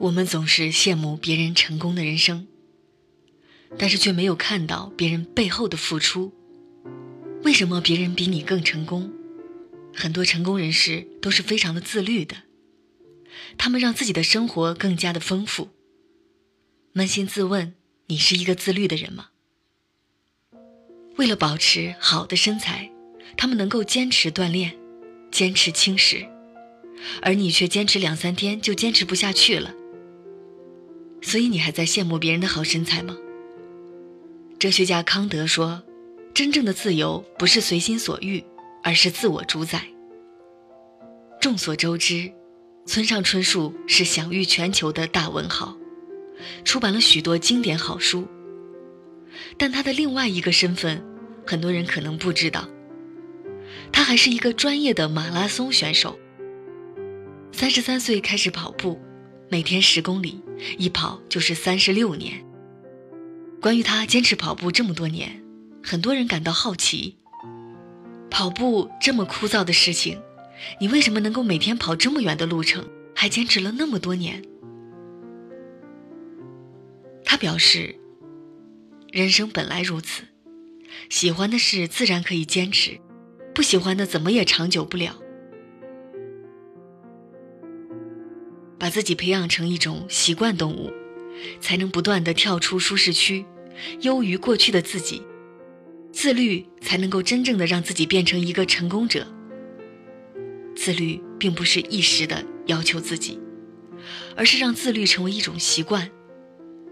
我们总是羡慕别人成功的人生，但是却没有看到别人背后的付出。为什么别人比你更成功？很多成功人士都是非常的自律的，他们让自己的生活更加的丰富。扪心自问，你是一个自律的人吗？为了保持好的身材，他们能够坚持锻炼，坚持轻食，而你却坚持两三天就坚持不下去了。所以你还在羡慕别人的好身材吗？哲学家康德说：“真正的自由不是随心所欲，而是自我主宰。”众所周知，村上春树是享誉全球的大文豪，出版了许多经典好书。但他的另外一个身份，很多人可能不知道，他还是一个专业的马拉松选手。三十三岁开始跑步。每天十公里，一跑就是三十六年。关于他坚持跑步这么多年，很多人感到好奇：跑步这么枯燥的事情，你为什么能够每天跑这么远的路程，还坚持了那么多年？他表示：人生本来如此，喜欢的事自然可以坚持，不喜欢的怎么也长久不了。把自己培养成一种习惯动物，才能不断的跳出舒适区，优于过去的自己。自律才能够真正的让自己变成一个成功者。自律并不是一时的要求自己，而是让自律成为一种习惯，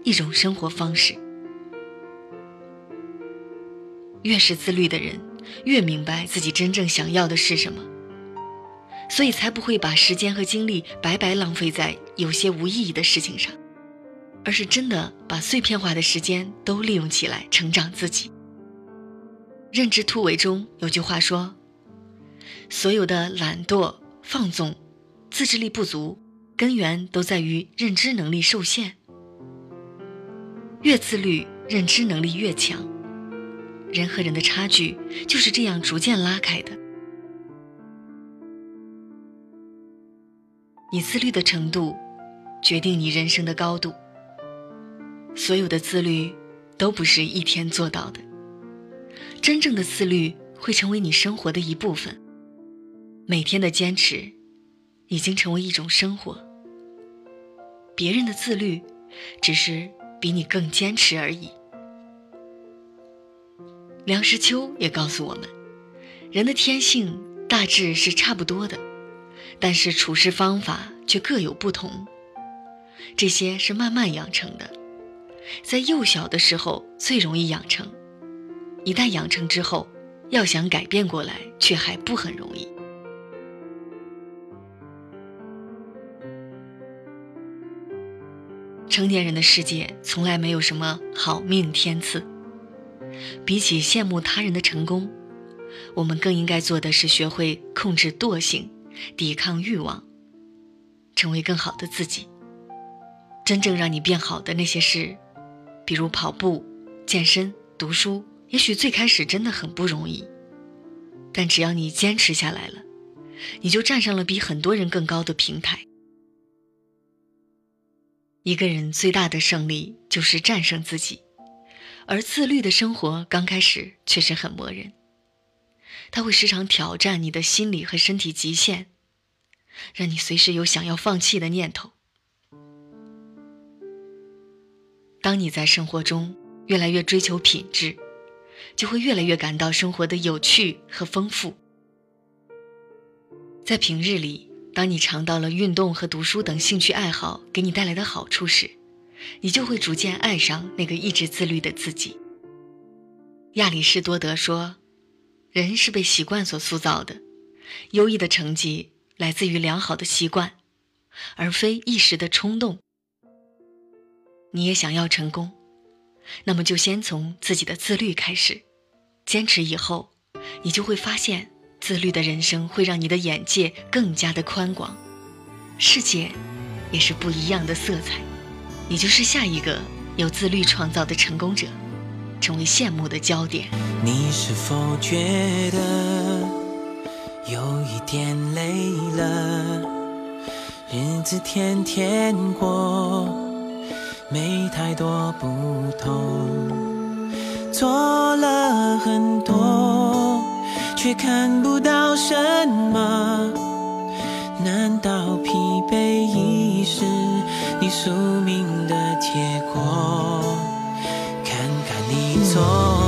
一种生活方式。越是自律的人，越明白自己真正想要的是什么。所以才不会把时间和精力白白浪费在有些无意义的事情上，而是真的把碎片化的时间都利用起来成长自己。认知突围中有句话说：“所有的懒惰、放纵、自制力不足，根源都在于认知能力受限。越自律，认知能力越强。人和人的差距就是这样逐渐拉开的。”你自律的程度，决定你人生的高度。所有的自律都不是一天做到的，真正的自律会成为你生活的一部分。每天的坚持，已经成为一种生活。别人的自律，只是比你更坚持而已。梁实秋也告诉我们，人的天性大致是差不多的。但是处事方法却各有不同，这些是慢慢养成的，在幼小的时候最容易养成，一旦养成之后，要想改变过来却还不很容易。成年人的世界从来没有什么好命天赐，比起羡慕他人的成功，我们更应该做的是学会控制惰性。抵抗欲望，成为更好的自己。真正让你变好的那些事，比如跑步、健身、读书，也许最开始真的很不容易，但只要你坚持下来了，你就站上了比很多人更高的平台。一个人最大的胜利就是战胜自己，而自律的生活刚开始确实很磨人。他会时常挑战你的心理和身体极限，让你随时有想要放弃的念头。当你在生活中越来越追求品质，就会越来越感到生活的有趣和丰富。在平日里，当你尝到了运动和读书等兴趣爱好给你带来的好处时，你就会逐渐爱上那个一直自律的自己。亚里士多德说。人是被习惯所塑造的，优异的成绩来自于良好的习惯，而非一时的冲动。你也想要成功，那么就先从自己的自律开始，坚持以后，你就会发现，自律的人生会让你的眼界更加的宽广，世界也是不一样的色彩，你就是下一个由自律创造的成功者。成为羡慕的焦点。你是否觉得有一点累了日子天天过？没太多不同做了很多却看不到什么。难道疲惫已是你宿命的结果？song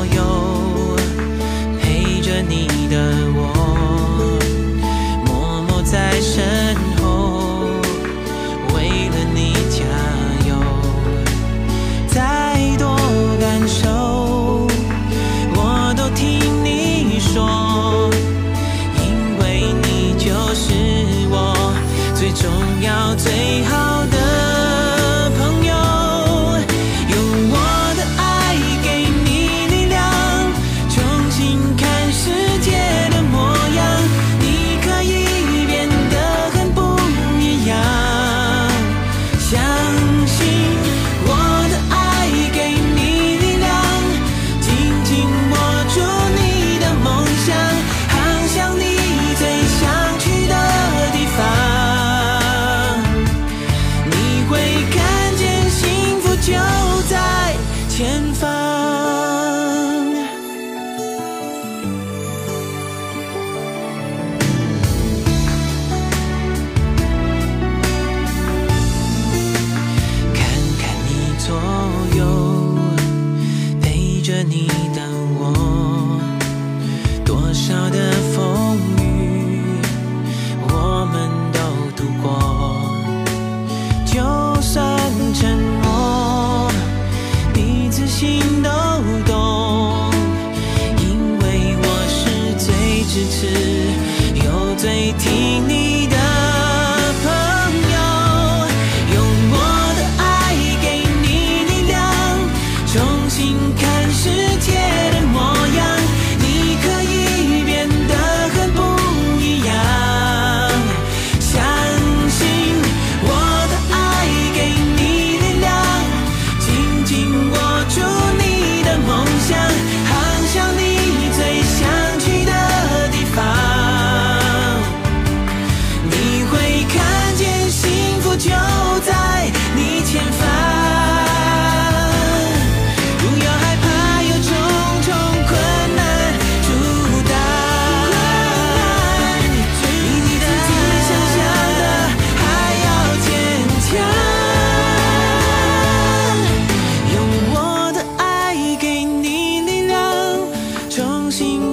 听你心。